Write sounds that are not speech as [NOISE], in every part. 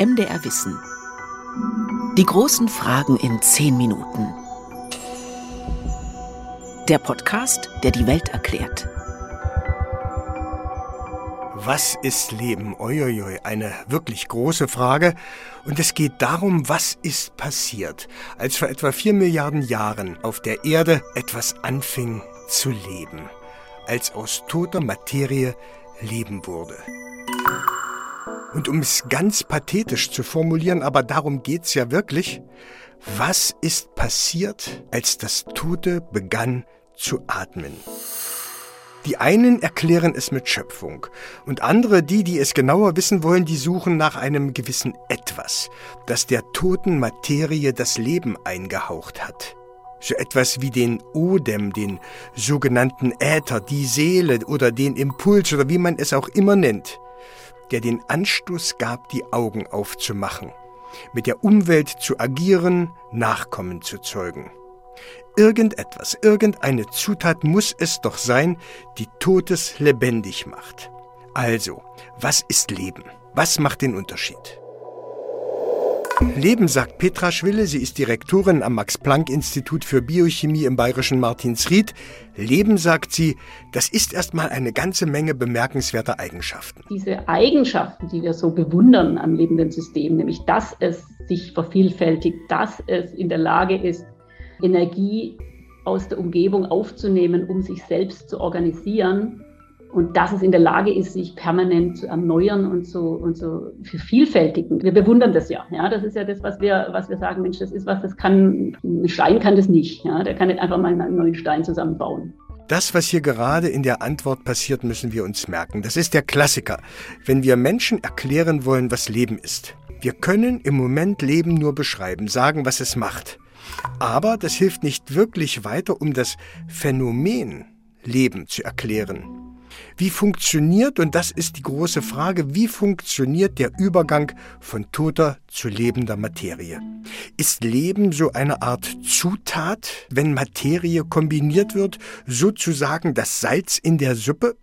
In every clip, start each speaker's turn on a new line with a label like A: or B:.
A: MDR Wissen. Die großen Fragen in zehn Minuten. Der Podcast, der die Welt erklärt.
B: Was ist Leben? Uiuiui, eine wirklich große Frage. Und es geht darum, was ist passiert, als vor etwa vier Milliarden Jahren auf der Erde etwas anfing zu leben, als aus toter Materie Leben wurde. Und um es ganz pathetisch zu formulieren, aber darum geht's ja wirklich, was ist passiert, als das Tote begann zu atmen? Die einen erklären es mit Schöpfung und andere, die, die es genauer wissen wollen, die suchen nach einem gewissen Etwas, das der toten Materie das Leben eingehaucht hat. So etwas wie den Odem, den sogenannten Äther, die Seele oder den Impuls oder wie man es auch immer nennt der den Anstoß gab, die Augen aufzumachen, mit der Umwelt zu agieren, Nachkommen zu zeugen. Irgendetwas, irgendeine Zutat muss es doch sein, die Totes lebendig macht. Also, was ist Leben? Was macht den Unterschied? Leben, sagt Petra Schwille, sie ist Direktorin am Max-Planck-Institut für Biochemie im bayerischen Martinsried. Leben, sagt sie, das ist erstmal eine ganze Menge bemerkenswerter Eigenschaften.
C: Diese Eigenschaften, die wir so bewundern am lebenden System, nämlich dass es sich vervielfältigt, dass es in der Lage ist, Energie aus der Umgebung aufzunehmen, um sich selbst zu organisieren, und dass es in der Lage ist, sich permanent zu erneuern und zu, und zu vervielfältigen. Wir bewundern das ja. ja. Das ist ja das, was wir, was wir sagen, Mensch, das ist was, das kann, ein Stein kann das nicht. Ja. Der kann nicht einfach mal einen neuen Stein zusammenbauen.
B: Das, was hier gerade in der Antwort passiert, müssen wir uns merken. Das ist der Klassiker. Wenn wir Menschen erklären wollen, was Leben ist. Wir können im Moment Leben nur beschreiben, sagen, was es macht. Aber das hilft nicht wirklich weiter, um das Phänomen Leben zu erklären. Wie funktioniert, und das ist die große Frage, wie funktioniert der Übergang von toter zu lebender Materie? Ist Leben so eine Art Zutat, wenn Materie kombiniert wird, sozusagen das Salz in der Suppe?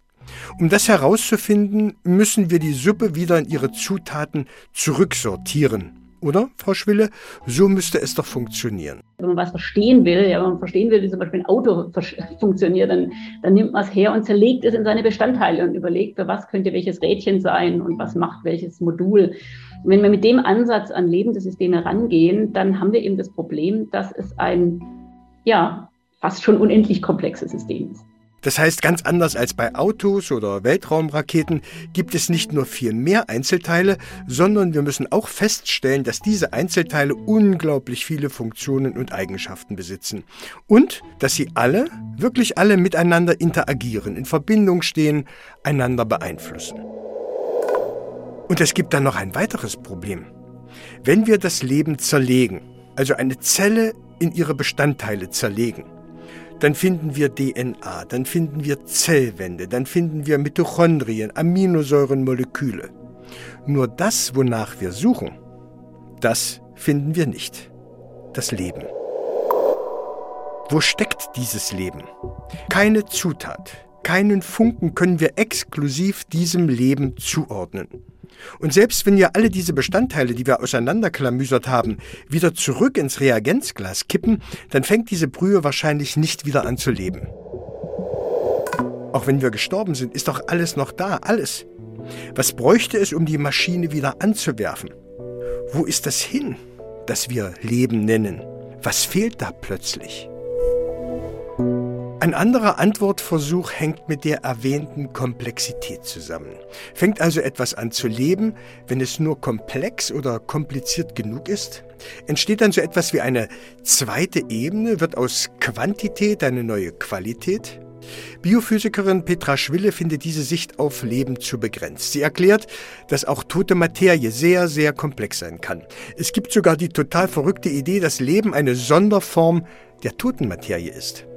B: Um das herauszufinden, müssen wir die Suppe wieder in ihre Zutaten zurücksortieren. Oder, Frau Schwille? So müsste es doch funktionieren.
C: Wenn man was verstehen will, ja, wenn man verstehen will, wie zum Beispiel ein Auto funktioniert, dann, dann nimmt man es her und zerlegt es in seine Bestandteile und überlegt, für was könnte welches Rädchen sein und was macht welches Modul. Und wenn wir mit dem Ansatz an lebende Systeme rangehen, dann haben wir eben das Problem, dass es ein, ja, fast schon unendlich komplexes System ist.
B: Das heißt, ganz anders als bei Autos oder Weltraumraketen gibt es nicht nur viel mehr Einzelteile, sondern wir müssen auch feststellen, dass diese Einzelteile unglaublich viele Funktionen und Eigenschaften besitzen. Und dass sie alle, wirklich alle miteinander interagieren, in Verbindung stehen, einander beeinflussen. Und es gibt dann noch ein weiteres Problem. Wenn wir das Leben zerlegen, also eine Zelle in ihre Bestandteile zerlegen, dann finden wir DNA, dann finden wir Zellwände, dann finden wir Mitochondrien, Aminosäurenmoleküle. Nur das, wonach wir suchen, das finden wir nicht. Das Leben. Wo steckt dieses Leben? Keine Zutat, keinen Funken können wir exklusiv diesem Leben zuordnen. Und selbst wenn wir alle diese Bestandteile, die wir auseinanderklamüsert haben, wieder zurück ins Reagenzglas kippen, dann fängt diese Brühe wahrscheinlich nicht wieder an zu leben. Auch wenn wir gestorben sind, ist doch alles noch da, alles. Was bräuchte es, um die Maschine wieder anzuwerfen? Wo ist das hin, das wir Leben nennen? Was fehlt da plötzlich? Ein anderer Antwortversuch hängt mit der erwähnten Komplexität zusammen. Fängt also etwas an zu leben, wenn es nur komplex oder kompliziert genug ist? Entsteht dann so etwas wie eine zweite Ebene? Wird aus Quantität eine neue Qualität? Biophysikerin Petra Schwille findet diese Sicht auf Leben zu begrenzt. Sie erklärt, dass auch tote Materie sehr, sehr komplex sein kann. Es gibt sogar die total verrückte Idee, dass Leben eine Sonderform der toten Materie ist.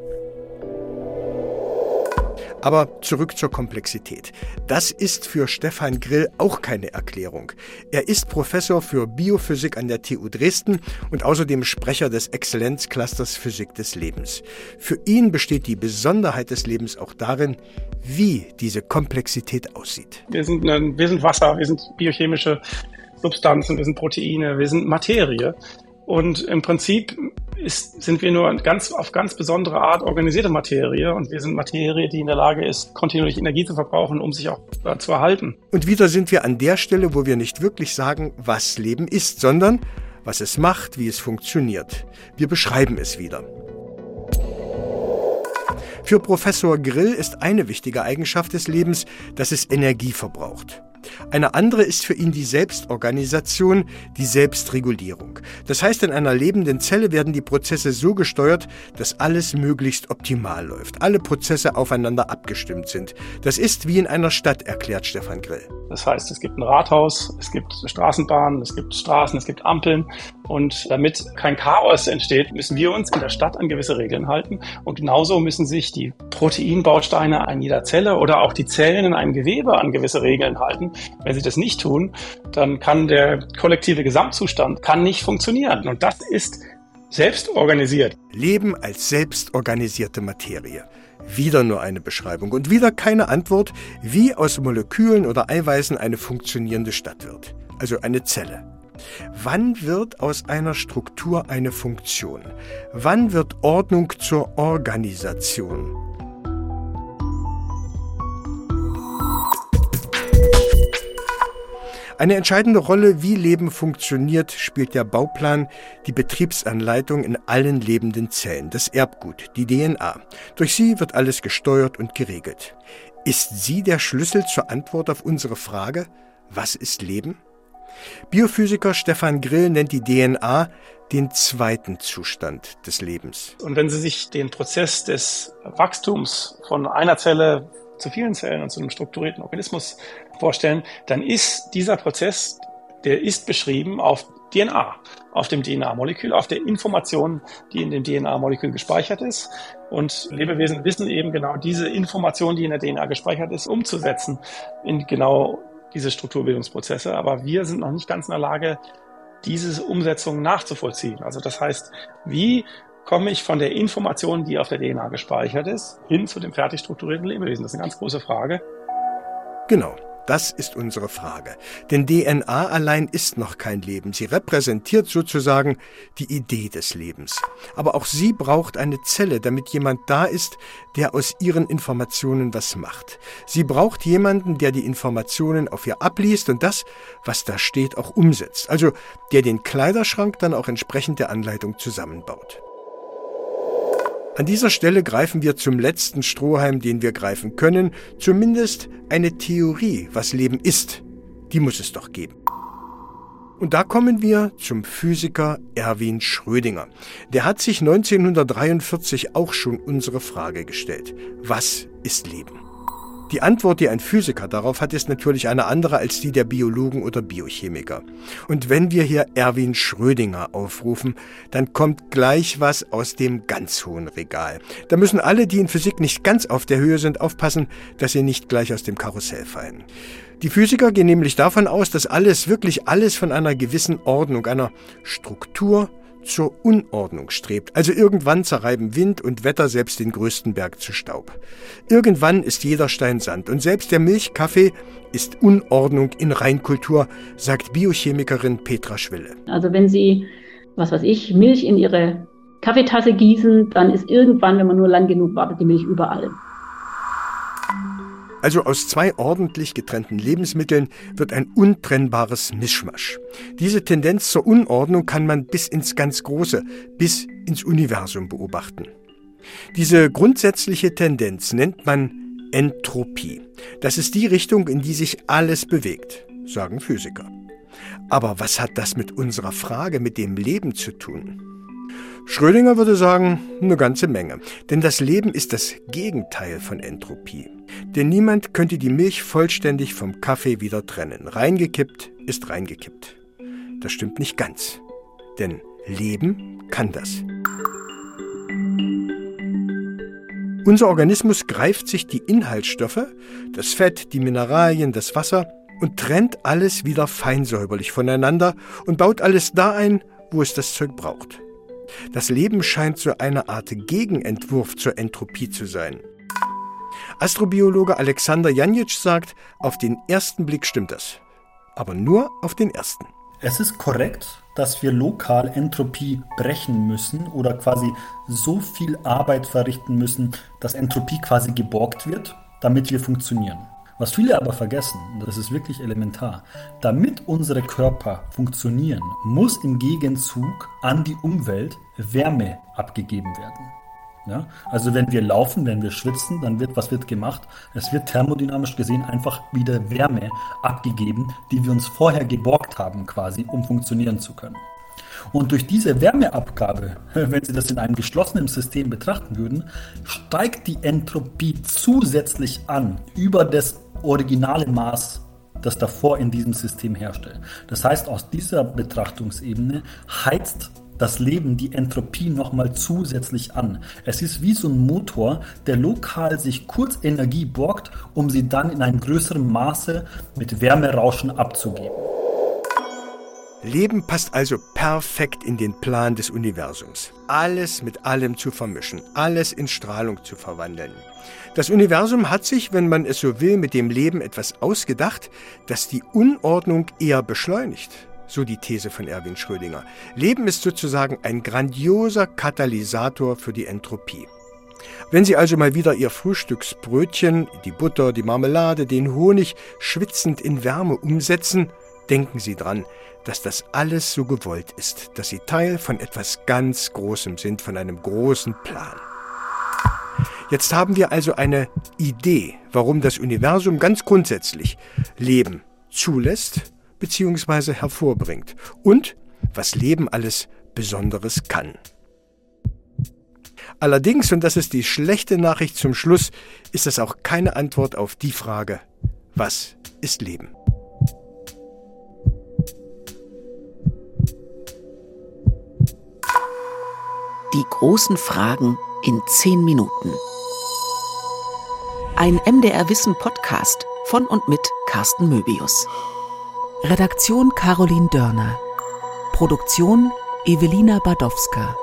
B: Aber zurück zur Komplexität. Das ist für Stefan Grill auch keine Erklärung. Er ist Professor für Biophysik an der TU Dresden und außerdem Sprecher des Exzellenzclusters Physik des Lebens. Für ihn besteht die Besonderheit des Lebens auch darin, wie diese Komplexität aussieht.
D: Wir sind, wir sind Wasser, wir sind biochemische Substanzen, wir sind Proteine, wir sind Materie. Und im Prinzip ist, sind wir nur ganz, auf ganz besondere Art organisierte Materie und wir sind Materie, die in der Lage ist, kontinuierlich Energie zu verbrauchen, um sich auch äh, zu erhalten.
B: Und wieder sind wir an der Stelle, wo wir nicht wirklich sagen, was Leben ist, sondern was es macht, wie es funktioniert. Wir beschreiben es wieder. Für Professor Grill ist eine wichtige Eigenschaft des Lebens, dass es Energie verbraucht. Eine andere ist für ihn die Selbstorganisation, die Selbstregulierung. Das heißt, in einer lebenden Zelle werden die Prozesse so gesteuert, dass alles möglichst optimal läuft, alle Prozesse aufeinander abgestimmt sind. Das ist wie in einer Stadt, erklärt Stefan Grill.
D: Das heißt, es gibt ein Rathaus, es gibt Straßenbahnen, es gibt Straßen, es gibt Ampeln. Und damit kein Chaos entsteht, müssen wir uns in der Stadt an gewisse Regeln halten. Und genauso müssen sich die Proteinbausteine an jeder Zelle oder auch die Zellen in einem Gewebe an gewisse Regeln halten. Wenn sie das nicht tun, dann kann der kollektive Gesamtzustand kann nicht funktionieren. Und das ist selbst organisiert.
B: Leben als selbstorganisierte Materie. Wieder nur eine Beschreibung und wieder keine Antwort, wie aus Molekülen oder Eiweißen eine funktionierende Stadt wird. Also eine Zelle. Wann wird aus einer Struktur eine Funktion? Wann wird Ordnung zur Organisation? Eine entscheidende Rolle, wie Leben funktioniert, spielt der Bauplan, die Betriebsanleitung in allen lebenden Zellen, das Erbgut, die DNA. Durch sie wird alles gesteuert und geregelt. Ist sie der Schlüssel zur Antwort auf unsere Frage, was ist Leben? Biophysiker Stefan Grill nennt die DNA den zweiten Zustand des Lebens.
D: Und wenn Sie sich den Prozess des Wachstums von einer Zelle zu vielen Zellen und zu einem strukturierten Organismus vorstellen, dann ist dieser Prozess, der ist beschrieben auf DNA, auf dem DNA-Molekül, auf der Information, die in dem DNA-Molekül gespeichert ist. Und Lebewesen wissen eben genau diese Information, die in der DNA gespeichert ist, umzusetzen in genau diese Strukturbildungsprozesse. Aber wir sind noch nicht ganz in der Lage, diese Umsetzung nachzuvollziehen. Also das heißt, wie komme ich von der Information, die auf der DNA gespeichert ist, hin zu dem fertig strukturierten Lebewesen? Das ist eine ganz große Frage.
B: Genau. Das ist unsere Frage. Denn DNA allein ist noch kein Leben. Sie repräsentiert sozusagen die Idee des Lebens. Aber auch sie braucht eine Zelle, damit jemand da ist, der aus ihren Informationen was macht. Sie braucht jemanden, der die Informationen auf ihr abliest und das, was da steht, auch umsetzt. Also der den Kleiderschrank dann auch entsprechend der Anleitung zusammenbaut. An dieser Stelle greifen wir zum letzten Strohhalm, den wir greifen können, zumindest eine Theorie, was Leben ist. Die muss es doch geben. Und da kommen wir zum Physiker Erwin Schrödinger. Der hat sich 1943 auch schon unsere Frage gestellt. Was ist Leben? Die Antwort, die ein Physiker darauf hat, ist natürlich eine andere als die der Biologen oder Biochemiker. Und wenn wir hier Erwin Schrödinger aufrufen, dann kommt gleich was aus dem ganz hohen Regal. Da müssen alle, die in Physik nicht ganz auf der Höhe sind, aufpassen, dass sie nicht gleich aus dem Karussell fallen. Die Physiker gehen nämlich davon aus, dass alles, wirklich alles von einer gewissen Ordnung, einer Struktur, zur Unordnung strebt. Also irgendwann zerreiben Wind und Wetter selbst den größten Berg zu Staub. Irgendwann ist jeder Stein Sand und selbst der Milchkaffee ist Unordnung in Reinkultur, sagt Biochemikerin Petra Schwille.
C: Also wenn Sie, was weiß ich, Milch in Ihre Kaffeetasse gießen, dann ist irgendwann, wenn man nur lang genug wartet, die Milch überall.
B: Also aus zwei ordentlich getrennten Lebensmitteln wird ein untrennbares Mischmasch. Diese Tendenz zur Unordnung kann man bis ins ganz Große, bis ins Universum beobachten. Diese grundsätzliche Tendenz nennt man Entropie. Das ist die Richtung, in die sich alles bewegt, sagen Physiker. Aber was hat das mit unserer Frage, mit dem Leben zu tun? Schrödinger würde sagen, eine ganze Menge. Denn das Leben ist das Gegenteil von Entropie. Denn niemand könnte die Milch vollständig vom Kaffee wieder trennen. Reingekippt ist reingekippt. Das stimmt nicht ganz. Denn Leben kann das. Unser Organismus greift sich die Inhaltsstoffe, das Fett, die Mineralien, das Wasser und trennt alles wieder feinsäuberlich voneinander und baut alles da ein, wo es das Zeug braucht. Das Leben scheint so eine Art Gegenentwurf zur Entropie zu sein. Astrobiologe Alexander Janjic sagt, auf den ersten Blick stimmt das. aber nur auf den ersten.
E: Es ist korrekt, dass wir lokal Entropie brechen müssen oder quasi so viel Arbeit verrichten müssen, dass Entropie quasi geborgt wird, damit wir funktionieren. Was viele aber vergessen, das ist wirklich elementar, damit unsere Körper funktionieren, muss im Gegenzug an die Umwelt Wärme abgegeben werden. Ja? Also wenn wir laufen, wenn wir schwitzen, dann wird, was wird gemacht? Es wird thermodynamisch gesehen einfach wieder Wärme abgegeben, die wir uns vorher geborgt haben quasi, um funktionieren zu können. Und durch diese Wärmeabgabe, [LAUGHS] wenn Sie das in einem geschlossenen System betrachten würden, steigt die Entropie zusätzlich an über das originale Maß, das davor in diesem System herrschte. Das heißt, aus dieser Betrachtungsebene heizt das Leben die Entropie nochmal zusätzlich an. Es ist wie so ein Motor, der lokal sich kurz Energie borgt, um sie dann in einem größeren Maße mit Wärmerauschen abzugeben.
B: Leben passt also perfekt in den Plan des Universums. Alles mit allem zu vermischen, alles in Strahlung zu verwandeln. Das Universum hat sich, wenn man es so will, mit dem Leben etwas ausgedacht, das die Unordnung eher beschleunigt. So die These von Erwin Schrödinger. Leben ist sozusagen ein grandioser Katalysator für die Entropie. Wenn Sie also mal wieder Ihr Frühstücksbrötchen, die Butter, die Marmelade, den Honig schwitzend in Wärme umsetzen, denken Sie dran, dass das alles so gewollt ist, dass Sie Teil von etwas ganz Großem sind, von einem großen Plan. Jetzt haben wir also eine Idee, warum das Universum ganz grundsätzlich Leben zulässt bzw. hervorbringt und was Leben alles Besonderes kann. Allerdings, und das ist die schlechte Nachricht zum Schluss, ist das auch keine Antwort auf die Frage, was ist Leben?
A: Die großen Fragen in zehn Minuten. Ein MDR Wissen Podcast von und mit Carsten Möbius. Redaktion Caroline Dörner. Produktion Evelina Badowska.